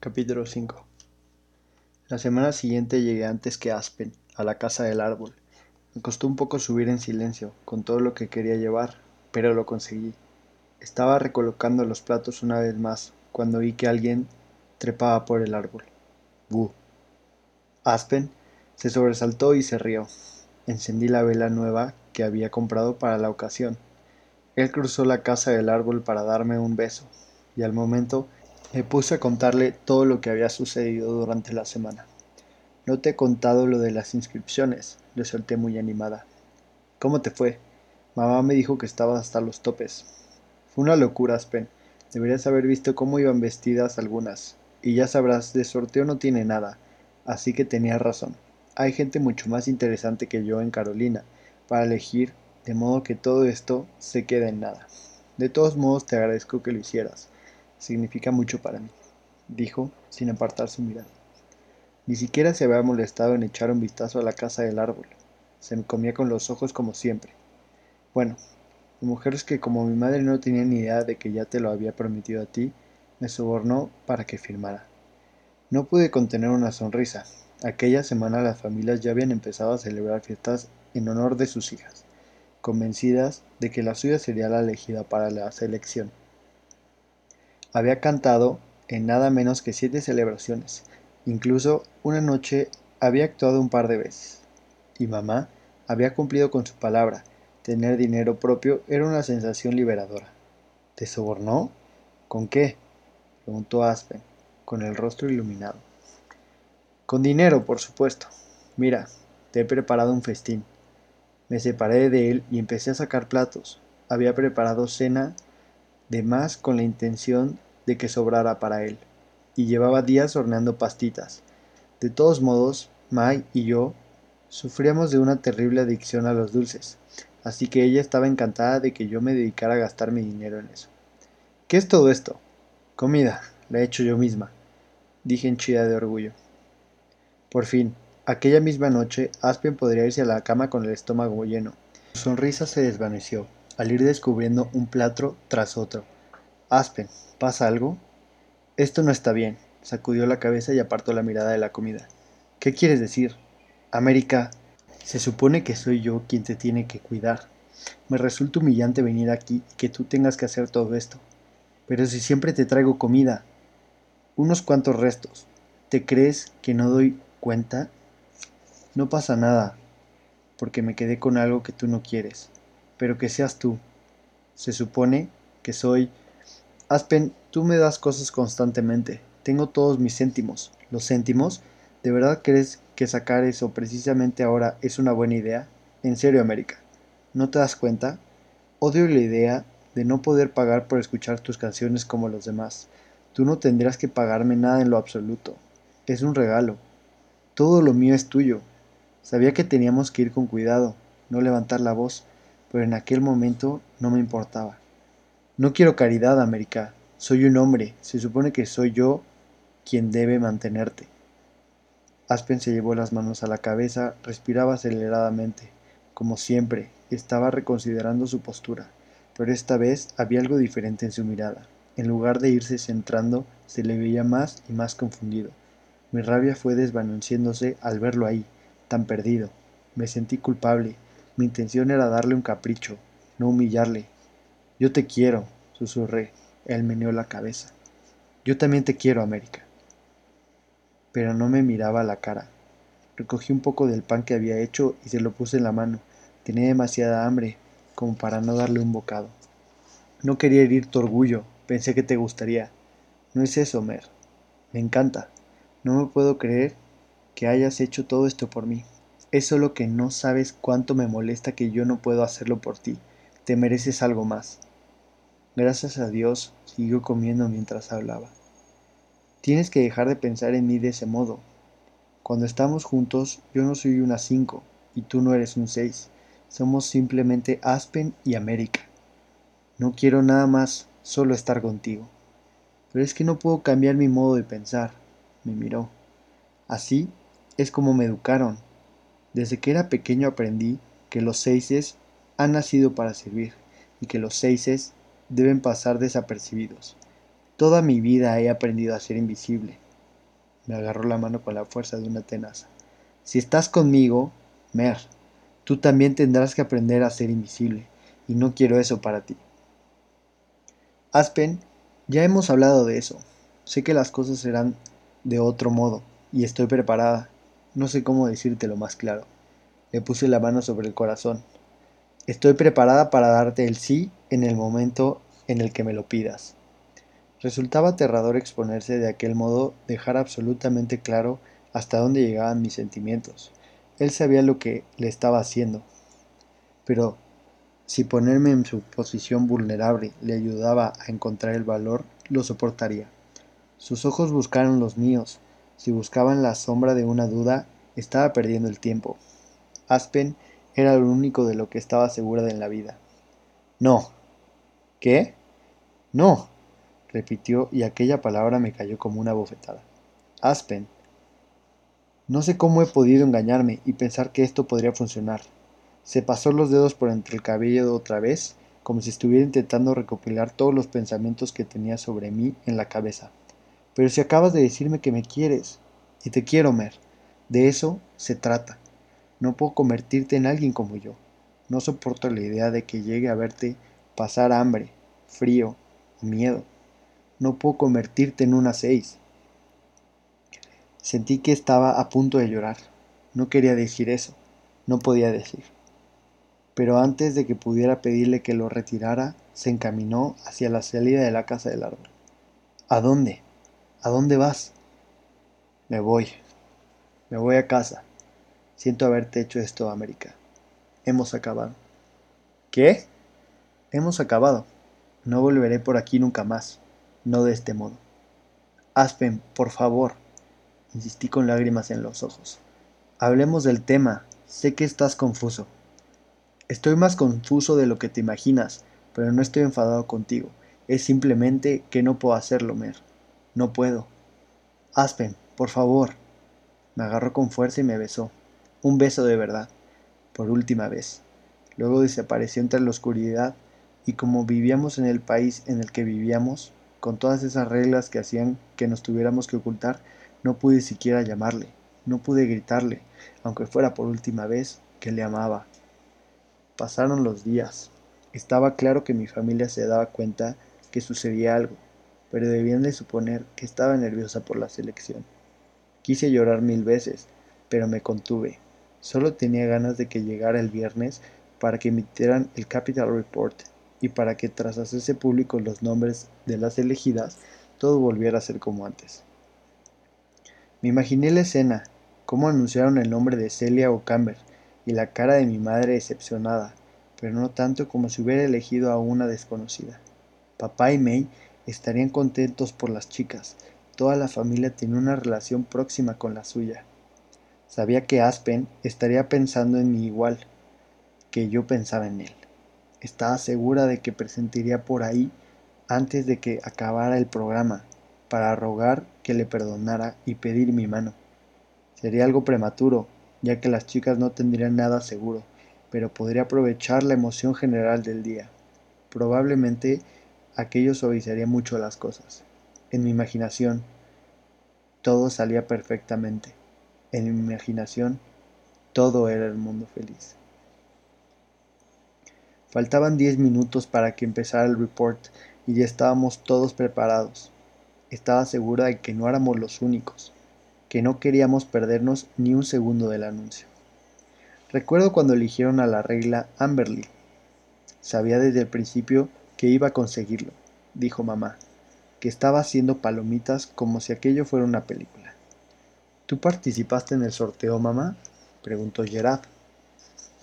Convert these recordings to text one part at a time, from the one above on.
Capítulo 5 La semana siguiente llegué antes que Aspen, a la casa del árbol. Me costó un poco subir en silencio, con todo lo que quería llevar, pero lo conseguí. Estaba recolocando los platos una vez más, cuando vi que alguien trepaba por el árbol. ¡Bu! Aspen se sobresaltó y se rió. Encendí la vela nueva que había comprado para la ocasión. Él cruzó la casa del árbol para darme un beso, y al momento me puse a contarle todo lo que había sucedido durante la semana. No te he contado lo de las inscripciones, le solté muy animada. ¿Cómo te fue? Mamá me dijo que estabas hasta los topes. Fue una locura, Aspen. Deberías haber visto cómo iban vestidas algunas. Y ya sabrás, de sorteo no tiene nada. Así que tenías razón. Hay gente mucho más interesante que yo en Carolina para elegir, de modo que todo esto se queda en nada. De todos modos te agradezco que lo hicieras significa mucho para mí, dijo, sin apartar su mirada. Ni siquiera se había molestado en echar un vistazo a la casa del árbol. Se me comía con los ojos como siempre. Bueno, la mujer es que como mi madre no tenía ni idea de que ya te lo había prometido a ti, me sobornó para que firmara. No pude contener una sonrisa. Aquella semana las familias ya habían empezado a celebrar fiestas en honor de sus hijas, convencidas de que la suya sería la elegida para la selección. Había cantado en nada menos que siete celebraciones, incluso una noche había actuado un par de veces. Y mamá había cumplido con su palabra, tener dinero propio era una sensación liberadora. ¿Te sobornó? ¿Con qué? preguntó Aspen, con el rostro iluminado. Con dinero, por supuesto. Mira, te he preparado un festín. Me separé de él y empecé a sacar platos. Había preparado cena de más con la intención de que sobrara para él, y llevaba días horneando pastitas. De todos modos, Mai y yo sufríamos de una terrible adicción a los dulces, así que ella estaba encantada de que yo me dedicara a gastar mi dinero en eso. ¿Qué es todo esto? Comida, la he hecho yo misma, dije henchida de orgullo. Por fin, aquella misma noche, Aspen podría irse a la cama con el estómago lleno. Su sonrisa se desvaneció al ir descubriendo un plato tras otro. Aspen, ¿pasa algo? Esto no está bien. Sacudió la cabeza y apartó la mirada de la comida. ¿Qué quieres decir? América, se supone que soy yo quien te tiene que cuidar. Me resulta humillante venir aquí y que tú tengas que hacer todo esto. Pero si siempre te traigo comida. Unos cuantos restos. ¿Te crees que no doy cuenta? No pasa nada, porque me quedé con algo que tú no quieres pero que seas tú. Se supone que soy... Aspen, tú me das cosas constantemente. Tengo todos mis céntimos. ¿Los céntimos? ¿De verdad crees que sacar eso precisamente ahora es una buena idea? En serio, América. ¿No te das cuenta? Odio la idea de no poder pagar por escuchar tus canciones como los demás. Tú no tendrás que pagarme nada en lo absoluto. Es un regalo. Todo lo mío es tuyo. Sabía que teníamos que ir con cuidado, no levantar la voz, pero en aquel momento no me importaba. No quiero caridad, América. Soy un hombre. Se supone que soy yo quien debe mantenerte. Aspen se llevó las manos a la cabeza, respiraba aceleradamente. Como siempre, estaba reconsiderando su postura, pero esta vez había algo diferente en su mirada. En lugar de irse centrando, se le veía más y más confundido. Mi rabia fue desvaneciéndose al verlo ahí, tan perdido. Me sentí culpable, mi intención era darle un capricho, no humillarle. Yo te quiero, susurré. Él meneó la cabeza. Yo también te quiero, América. Pero no me miraba a la cara. Recogí un poco del pan que había hecho y se lo puse en la mano. Tenía demasiada hambre como para no darle un bocado. No quería herir tu orgullo, pensé que te gustaría. No es eso, Mer. Me encanta. No me puedo creer que hayas hecho todo esto por mí. Es solo que no sabes cuánto me molesta que yo no puedo hacerlo por ti. Te mereces algo más. Gracias a Dios, siguió comiendo mientras hablaba. Tienes que dejar de pensar en mí de ese modo. Cuando estamos juntos, yo no soy una cinco y tú no eres un seis. Somos simplemente Aspen y América. No quiero nada más, solo estar contigo. Pero es que no puedo cambiar mi modo de pensar. Me miró. Así es como me educaron, desde que era pequeño aprendí que los seises han nacido para servir y que los seises deben pasar desapercibidos. Toda mi vida he aprendido a ser invisible, Me agarró la mano con la fuerza de una tenaza. Si estás conmigo, Mer, tú también tendrás que aprender a ser invisible, y no quiero eso para ti. Aspen, ya hemos hablado de eso. Sé que las cosas serán de otro modo, y estoy preparada. No sé cómo decírtelo más claro. Le puse la mano sobre el corazón. Estoy preparada para darte el sí en el momento en el que me lo pidas. Resultaba aterrador exponerse de aquel modo, dejar absolutamente claro hasta dónde llegaban mis sentimientos. Él sabía lo que le estaba haciendo. Pero si ponerme en su posición vulnerable le ayudaba a encontrar el valor, lo soportaría. Sus ojos buscaron los míos. Si buscaban la sombra de una duda, estaba perdiendo el tiempo. Aspen era lo único de lo que estaba segura en la vida. No. ¿Qué? No, repitió y aquella palabra me cayó como una bofetada. Aspen. No sé cómo he podido engañarme y pensar que esto podría funcionar. Se pasó los dedos por entre el cabello otra vez, como si estuviera intentando recopilar todos los pensamientos que tenía sobre mí en la cabeza. Pero si acabas de decirme que me quieres, y te quiero, Mer, de eso se trata. No puedo convertirte en alguien como yo. No soporto la idea de que llegue a verte pasar hambre, frío o miedo. No puedo convertirte en una seis. Sentí que estaba a punto de llorar. No quería decir eso. No podía decir. Pero antes de que pudiera pedirle que lo retirara, se encaminó hacia la salida de la casa del árbol. ¿A dónde? ¿A dónde vas? Me voy. Me voy a casa. Siento haberte hecho esto, América. Hemos acabado. ¿Qué? Hemos acabado. No volveré por aquí nunca más. No de este modo. Aspen, por favor. Insistí con lágrimas en los ojos. Hablemos del tema. Sé que estás confuso. Estoy más confuso de lo que te imaginas, pero no estoy enfadado contigo. Es simplemente que no puedo hacerlo, Mer. No puedo. Aspen, por favor. Me agarró con fuerza y me besó. Un beso de verdad, por última vez. Luego desapareció entre la oscuridad y como vivíamos en el país en el que vivíamos, con todas esas reglas que hacían que nos tuviéramos que ocultar, no pude siquiera llamarle, no pude gritarle, aunque fuera por última vez, que le amaba. Pasaron los días. Estaba claro que mi familia se daba cuenta que sucedía algo, pero debían de suponer que estaba nerviosa por la selección. Quise llorar mil veces, pero me contuve. Solo tenía ganas de que llegara el viernes para que emitieran el Capital Report y para que tras hacerse públicos los nombres de las elegidas, todo volviera a ser como antes. Me imaginé la escena, cómo anunciaron el nombre de Celia O'Camber y la cara de mi madre decepcionada, pero no tanto como si hubiera elegido a una desconocida. Papá y May estarían contentos por las chicas, toda la familia tenía una relación próxima con la suya. Sabía que Aspen estaría pensando en mí igual que yo pensaba en él. Estaba segura de que presentiría por ahí antes de que acabara el programa para rogar que le perdonara y pedir mi mano. Sería algo prematuro, ya que las chicas no tendrían nada seguro, pero podría aprovechar la emoción general del día. Probablemente aquello suavizaría mucho las cosas. En mi imaginación, todo salía perfectamente. En mi imaginación, todo era el mundo feliz. Faltaban diez minutos para que empezara el report y ya estábamos todos preparados. Estaba segura de que no éramos los únicos, que no queríamos perdernos ni un segundo del anuncio. Recuerdo cuando eligieron a la regla Amberly. Sabía desde el principio que iba a conseguirlo, dijo mamá, que estaba haciendo palomitas como si aquello fuera una película. ¿Tú participaste en el sorteo, mamá? preguntó Gerard.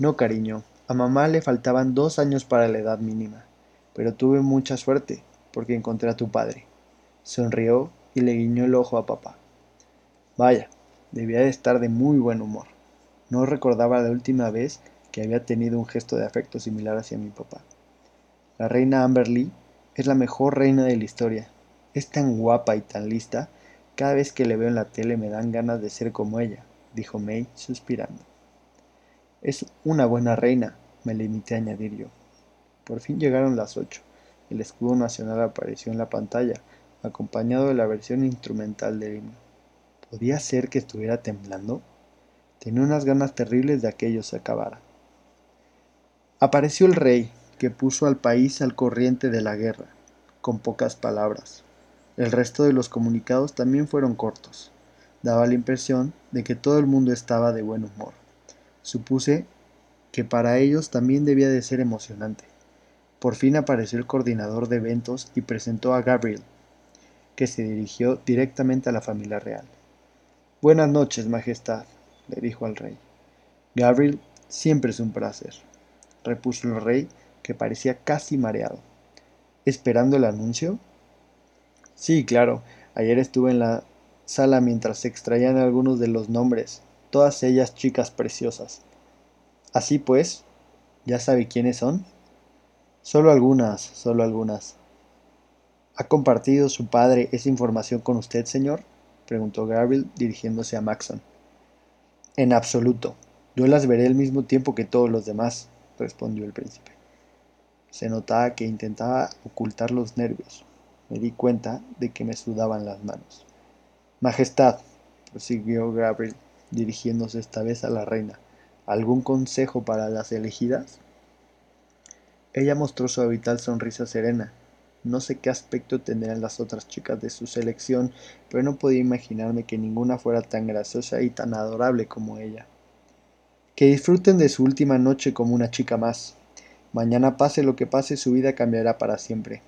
No, cariño, a mamá le faltaban dos años para la edad mínima, pero tuve mucha suerte, porque encontré a tu padre. Sonrió y le guiñó el ojo a papá. Vaya, debía de estar de muy buen humor. No recordaba la última vez que había tenido un gesto de afecto similar hacia mi papá. La reina Amberly es la mejor reina de la historia. Es tan guapa y tan lista cada vez que le veo en la tele me dan ganas de ser como ella, dijo May suspirando. Es una buena reina, me limité a añadir yo. Por fin llegaron las ocho. El escudo nacional apareció en la pantalla, acompañado de la versión instrumental del himno. ¿Podía ser que estuviera temblando? Tenía unas ganas terribles de aquello se acabara. Apareció el rey, que puso al país al corriente de la guerra, con pocas palabras. El resto de los comunicados también fueron cortos. Daba la impresión de que todo el mundo estaba de buen humor. Supuse que para ellos también debía de ser emocionante. Por fin apareció el coordinador de eventos y presentó a Gabriel, que se dirigió directamente a la familia real. Buenas noches, Majestad, le dijo al rey. Gabriel, siempre es un placer, repuso el rey, que parecía casi mareado. ¿Esperando el anuncio? Sí, claro. Ayer estuve en la sala mientras se extraían algunos de los nombres, todas ellas chicas preciosas. Así pues, ¿ya sabe quiénes son? Solo algunas, solo algunas. ¿Ha compartido su padre esa información con usted, señor? preguntó Gabriel dirigiéndose a Maxon. En absoluto. Yo las veré al mismo tiempo que todos los demás, respondió el príncipe. Se notaba que intentaba ocultar los nervios. Me di cuenta de que me sudaban las manos. Majestad, prosiguió Gabriel, dirigiéndose esta vez a la reina, ¿algún consejo para las elegidas? Ella mostró su habitual sonrisa serena. No sé qué aspecto tendrían las otras chicas de su selección, pero no podía imaginarme que ninguna fuera tan graciosa y tan adorable como ella. Que disfruten de su última noche como una chica más. Mañana pase lo que pase, su vida cambiará para siempre.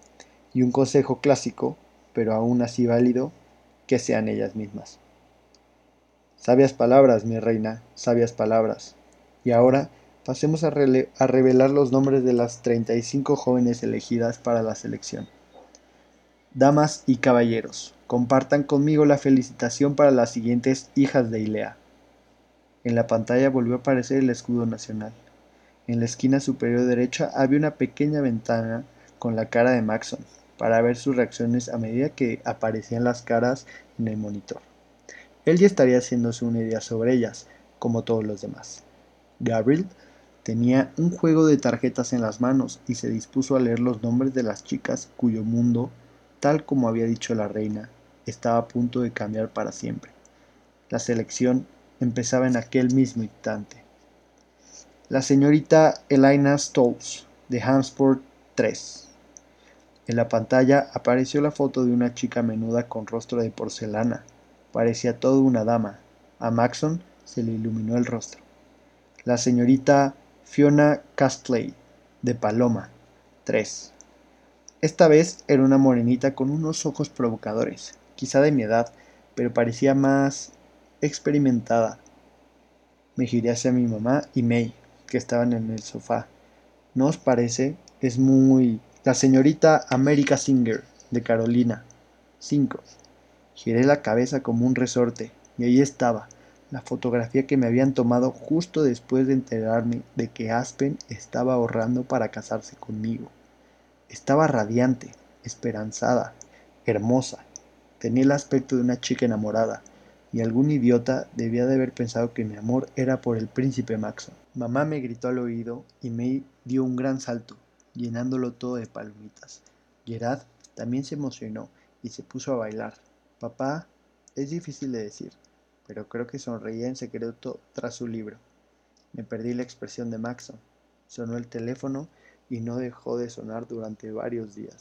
Y un consejo clásico, pero aún así válido, que sean ellas mismas. Sabias palabras, mi reina, sabias palabras. Y ahora pasemos a, a, revelar los nombres de las 35 jóvenes elegidas para la selección. Damas y caballeros, compartan conmigo la felicitación para las siguientes hijas de Ilea. En la pantalla volvió a aparecer el escudo nacional. En la esquina superior derecha había una pequeña ventana con la cara de Maxon, para ver sus reacciones a medida que aparecían las caras en el monitor. Él ya estaría haciéndose una idea sobre ellas, como todos los demás. Gabriel tenía un juego de tarjetas en las manos y se dispuso a leer los nombres de las chicas cuyo mundo, tal como había dicho la reina, estaba a punto de cambiar para siempre. La selección empezaba en aquel mismo instante. La señorita Elena Stolz, de Hansport 3. En la pantalla apareció la foto de una chica menuda con rostro de porcelana. Parecía toda una dama. A Maxon se le iluminó el rostro. La señorita Fiona Castley, de Paloma, 3. Esta vez era una morenita con unos ojos provocadores, quizá de mi edad, pero parecía más experimentada. Me giré hacia mi mamá y May, que estaban en el sofá. ¿No os parece? Es muy la señorita America Singer, de Carolina. 5. Giré la cabeza como un resorte, y ahí estaba, la fotografía que me habían tomado justo después de enterarme de que Aspen estaba ahorrando para casarse conmigo. Estaba radiante, esperanzada, hermosa. Tenía el aspecto de una chica enamorada, y algún idiota debía de haber pensado que mi amor era por el príncipe Maxon. Mamá me gritó al oído y me dio un gran salto llenándolo todo de palomitas. Gerard también se emocionó y se puso a bailar. Papá, es difícil de decir, pero creo que sonreía en secreto tras su libro. Me perdí la expresión de Maxon. Sonó el teléfono y no dejó de sonar durante varios días.